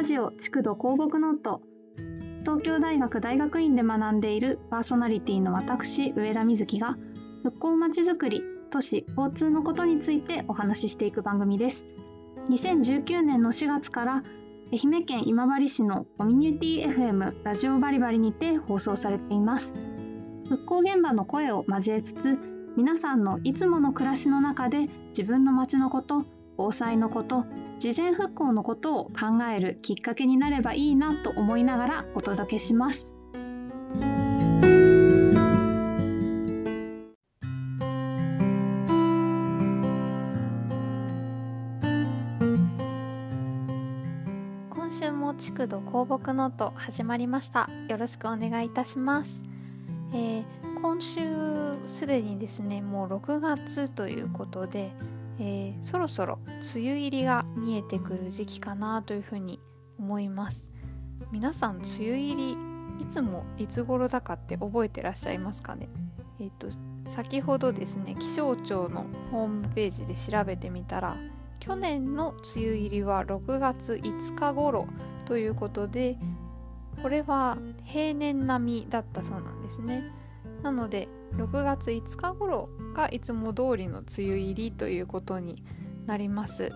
ラジオ築土構木ノート。東京大学大学院で学んでいるパーソナリティの私上田瑞希が復興まちづくり都市交通のことについてお話ししていく番組です。2019年の4月から愛媛県今治市のコミュニティ FM ラジオバリバリにて放送されています。復興現場の声を交えつつ皆さんのいつもの暮らしの中で自分の街のこと防災のこと事前復興のことを考えるきっかけになればいいなと思いながらお届けします。今週も築土鉱木ノート始まりましたよろしくお願いいたします、えー、今週すでにですねもう6月ということでえー、そろそろ梅雨入りが見えてくる時期かなというふうに思います。皆さん梅雨入りいつもいつ頃だかって覚えてらっしゃいますかね？えっ、ー、と先ほどですね気象庁のホームページで調べてみたら去年の梅雨入りは6月5日頃ということでこれは平年並みだったそうなんですね。なので6月5日頃がいつも通りの梅雨入りということになります。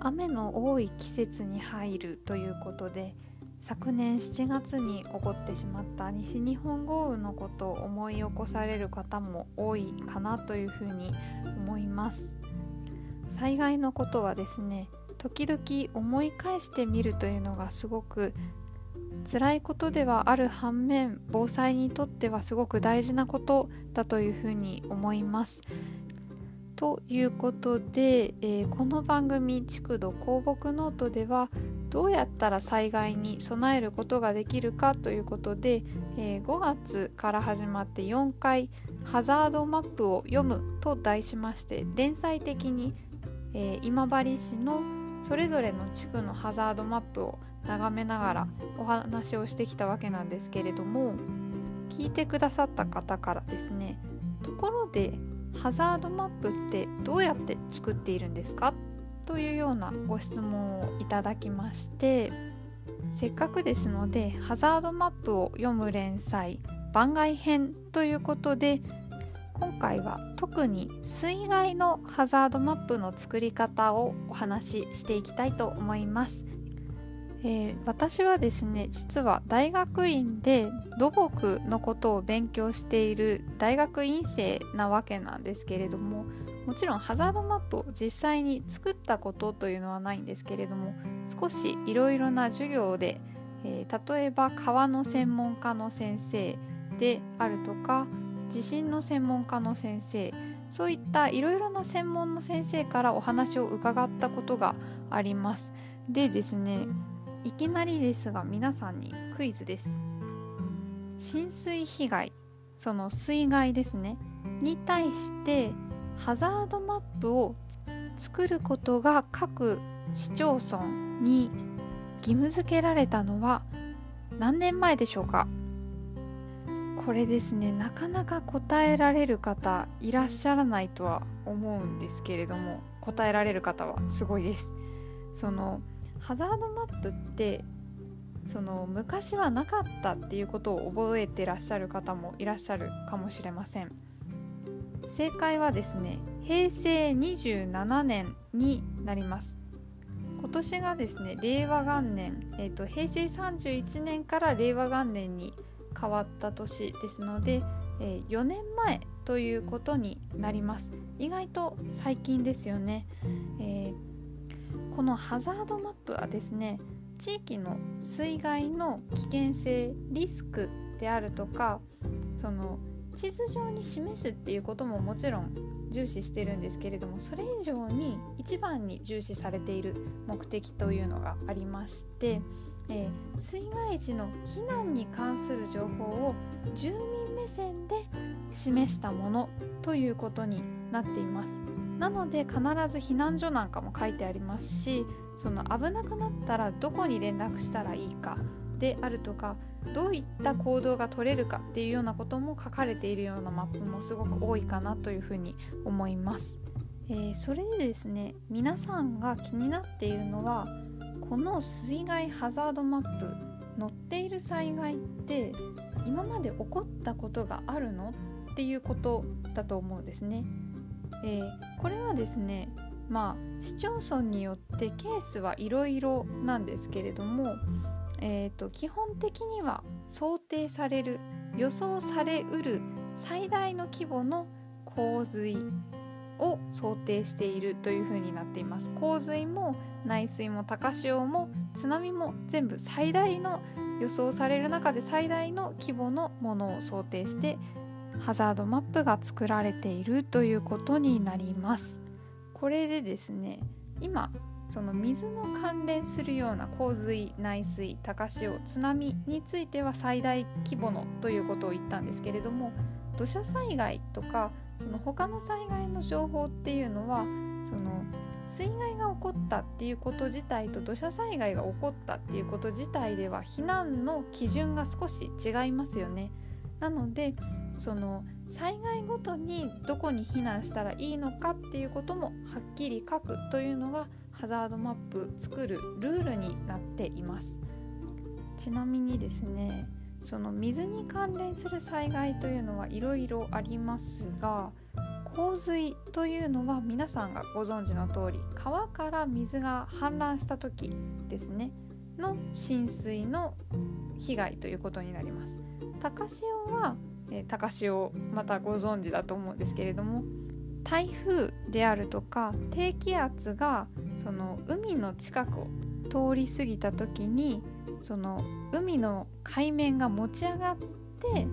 雨の多い季節に入るということで昨年7月に起こってしまった西日本豪雨のことを思い起こされる方も多いかなというふうに思います。災害のことはですね時々思い返してみるというのがすごく辛いことではある反面防災にとってはすごく大事なことだというふうに思います。ということで、えー、この番組「築土構木ノート」ではどうやったら災害に備えることができるかということで、えー、5月から始まって4回「ハザードマップを読む」と題しまして連載的に、えー、今治市のそれぞれの地区のハザードマップを眺めながらお話をしてきたわけなんですけれども聞いてくださった方からですねところでハザードマップってどうやって作っているんですか？というようなご質問をいただきましてせっかくですのでハザードマップを読む連載番外編ということで今回は特に水害のハザードマップの作り方をお話ししていきたいと思います。えー、私はですね実は大学院で土木のことを勉強している大学院生なわけなんですけれどももちろんハザードマップを実際に作ったことというのはないんですけれども少しいろいろな授業で、えー、例えば川の専門家の先生であるとか地震の専門家の先生そういったいろいろな専門の先生からお話を伺ったことがあります。でですねいきなりですが皆さんにクイズです。浸水被害その水害ですね。に対してハザードマップを作ることが各市町村に義務付けられたのは何年前でしょうか？これですねなかなか答えられる方いらっしゃらないとは思うんですけれども答えられる方はすごいです。そのハザードマップってその昔はなかったっていうことを覚えてらっしゃる方もいらっしゃるかもしれません。正解はですね平成27年になります。今年がですね令和元年、えーと、平成31年から令和元年に変わった年ですので、えー、4年前ということになります。意外と最近ですよね、このハザードマップはですね地域の水害の危険性リスクであるとかその地図上に示すっていうことももちろん重視してるんですけれどもそれ以上に一番に重視されている目的というのがありまして、えー、水害時の避難に関する情報を住民目線で示したものということになっています。なので必ず避難所なんかも書いてありますしその危なくなったらどこに連絡したらいいかであるとかどういった行動が取れるかっていうようなことも書かれているようなマップもすごく多いかなというふうに思います。えー、それでですね皆さんが気になっているのはこの水害ハザードマップ載っている災害って今まで起こったことがあるのっていうことだと思うんですね。えー、これはですねまあ市町村によってケースはいろいろなんですけれども、えーと、基本的には想定される予想されうる最大の規模の洪水を想定しているというふうになっています。洪水も内水も高潮も津波も全部最大の予想される中で最大の規模のものを想定してハザードマップが作られているということになりますこれでですね今その水の関連するような洪水内水高潮津波については最大規模のということを言ったんですけれども土砂災害とかその他の災害の情報っていうのはその水害が起こったっていうこと自体と土砂災害が起こったっていうこと自体では避難の基準が少し違いますよね。なのでその災害ごとにどこに避難したらいいのかっていうこともはっきり書くというのがハザードマップ作るルールになっています。ちなみにですねその水に関連する災害というのはいろいろありますが洪水というのは皆さんがご存知の通り川から水が氾濫した時ですねの浸水の被害ということになります。高潮は、えー、高潮またご存知だと思うんですけれども台風であるとか低気圧がその海の近くを通り過ぎた時にその海の海面が持ち上がって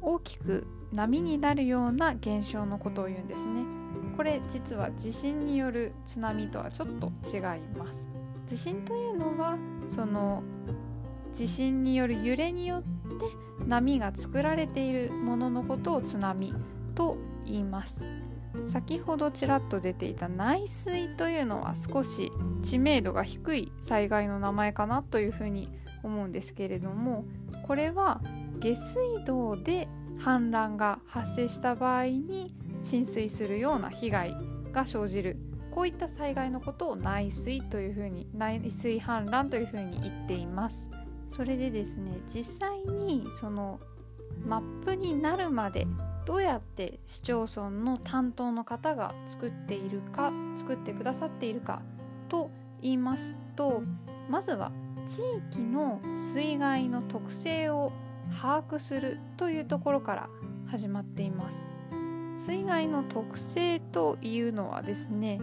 大きく波になるような現象のことを言うんですね。これ実は地震による津波とはちょっと違います。地震というのはその地震による揺れによって波が作られているもののことを津波と言います。先ほどちらっと出ていた内水というのは少し知名度が低い災害の名前かなというふうに思うんですけれどもこれは下水道で氾濫が発生した場合に浸水するような被害が生じるこういった災害のことを内水というふうに内水氾濫というふうに言っていますそれでですね実際にそのマップになるまでどうやって市町村の担当の方が作っているか作ってくださっているかと言いますとまずは地域の水害の特性を把握するというところから始まっています。水害の特性というのはですね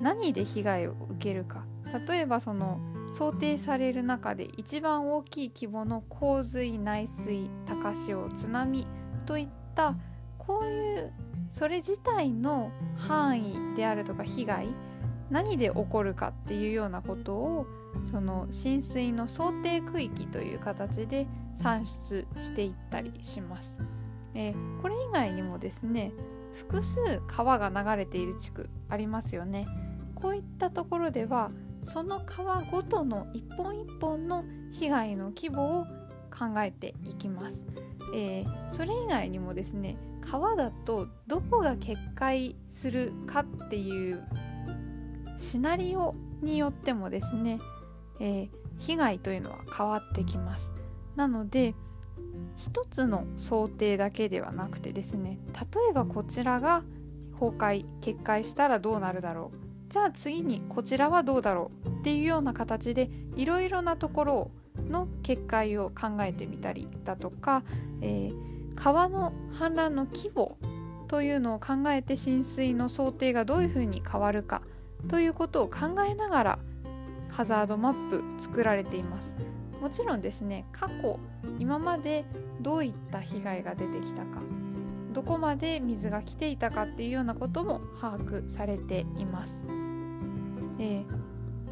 何で被害を受けるか。例えばその想定される中で一番大きい規模の洪水内水高潮津波といったこういうそれ自体の範囲であるとか被害何で起こるかっていうようなことをその浸水の想定区域という形で算出していったりします。え、これ以外にもですね複数川が流れている地区ありますよね。こういったところではその川ごとの一本一本の被害の規模を考えていきます。えー、それ以外にもですね川だとどこが決壊するかっていうシナリオによってもですね、えー、被害というのは変わってきます。なので一つの想定だけではなくてですね例えばこちらが崩壊決壊したらどうなるだろうじゃあ次にこちらはどうだろうっていうような形でいろいろなところの決壊を考えてみたりだとか、えー、川の氾濫の規模というのを考えて浸水の想定がどういうふうに変わるかということを考えながらハザードマップ作られていますもちろんですね過去今までどういった被害が出てきたかどこまで水が来ていたかっていうようなことも把握されています。で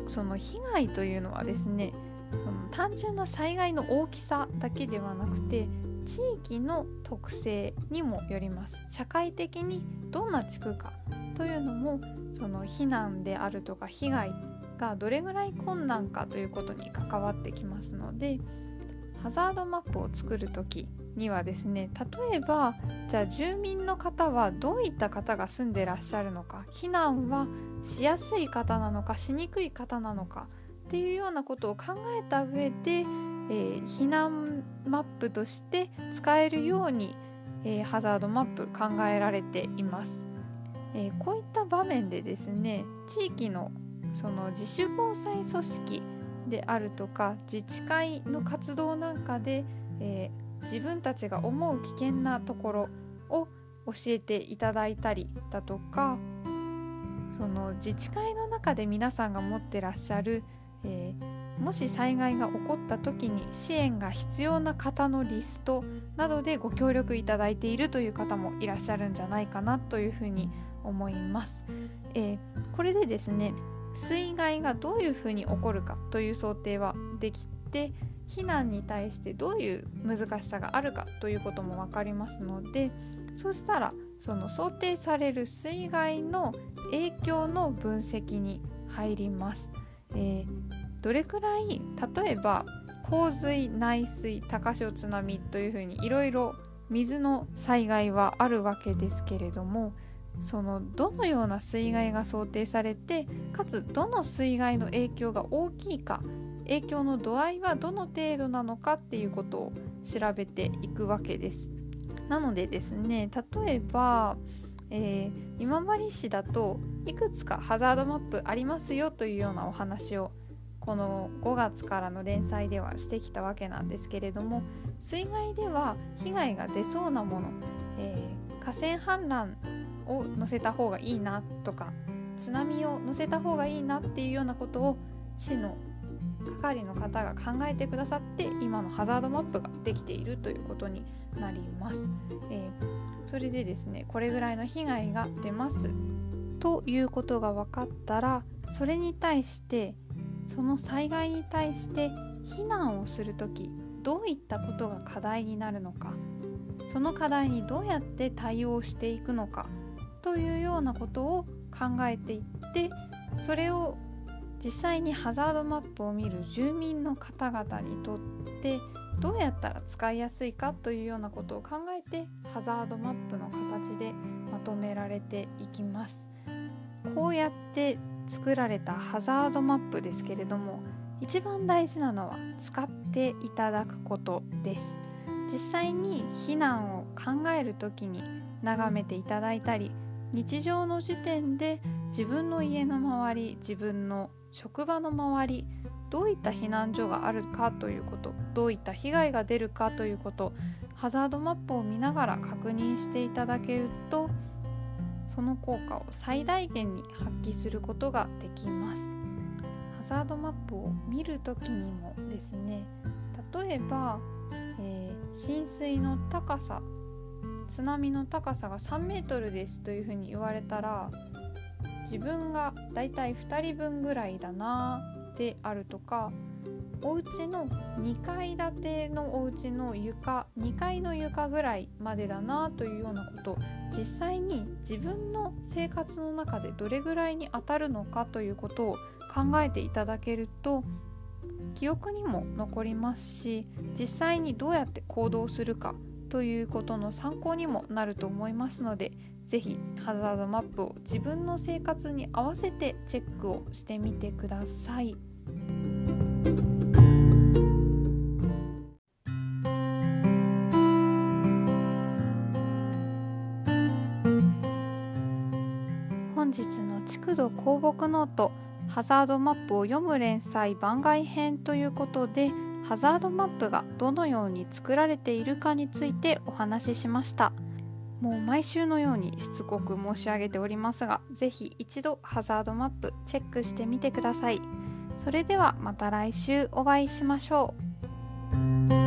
その被害というのはですねその単純な災害の大きさだけではなくて地域の特性にもよります。社会的にどんな地区かというのもその避難であるとか被害がどれぐらい困難かということに関わってきますのでハザードマップを作る時にはですね例えばじゃあ住民の方はどういった方が住んでらっしゃるのか避難はしやすい方なのかしにくい方なのかっていうようなことを考えた上で、えー、避難マップとして使えるように、えー、ハザードマップ考えられています。えー、こういった場面でですね地域のその自主防災組織であるとか自治会の活動なんかで、えー、自分たちが思う危険なところを教えていただいたりだとかその自治会の中で皆さんが持ってらっしゃる、えー、もし災害が起こった時に支援が必要な方のリストなどでご協力いただいているという方もいらっしゃるんじゃないかなというふうに思います。えー、これでですね水害がどういうふうに起こるかという想定はできて避難に対してどういう難しさがあるかということも分かりますのでそうしたらその想定される水害の影響の分析に入ります。えー、どれくらい例えば洪水内水高潮津波というふうにいろいろ水の災害はあるわけですけれどもそのどのような水害が想定されてかつどの水害の影響が大きいか影響の度合いはどの程度なのかっていうことを調べていくわけです。なのでですね例えば、えー、今治市だといくつかハザードマップありますよというようなお話をこの5月からの連載ではしてきたわけなんですけれども水害では被害が出そうなもの、えー、河川氾濫を載せた方がいいなとか津波を載せた方がいいなっていうようなことを市の係の方が考えてくださって今のハザードマップができているということになります。えー、それでですねこれぐらいの被害が出ます。ということが分かったらそれに対してその災害に対して避難をする時どういったことが課題になるのか。その課題にどうやって対応していくのか。というようなことを考えていってそれを実際にハザードマップを見る住民の方々にとってどうやったら使いやすいかというようなことを考えてハザードマップの形でまとめられていきます。こうやって作られたハザードマップですけれども一番大事なのは使っていただくことです。実際に避難を考える時に眺めていただいたり日常の時点で自分の家の周り自分の職場の周りどういった避難所があるかということどういった被害が出るかということハザードマップを見ながら確認していただけるとその効果を最大限に発揮することができます。ハザードマップを見る時にもですね例えば、えー、浸水の高さ津波の高さが3メートルですというふうに言われたら自分がだいたい2人分ぐらいだなであるとかお家の2階建てのお家の床2階の床ぐらいまでだなというようなこと実際に自分の生活の中でどれぐらいに当たるのかということを考えていただけると記憶にも残りますし実際にどうやって行動するかということの参考にもなると思いますので是非ハザードマップを自分の生活に合わせてチェックをしてみてください。本日の築土構木ノートハザードマップを読む連載番外編ということでハザードマップがどのように作られているかについてお話ししましたもう毎週のようにしつこく申し上げておりますが是非一度ハザードマップチェックしてみてください。それではまた来週お会いしましょう。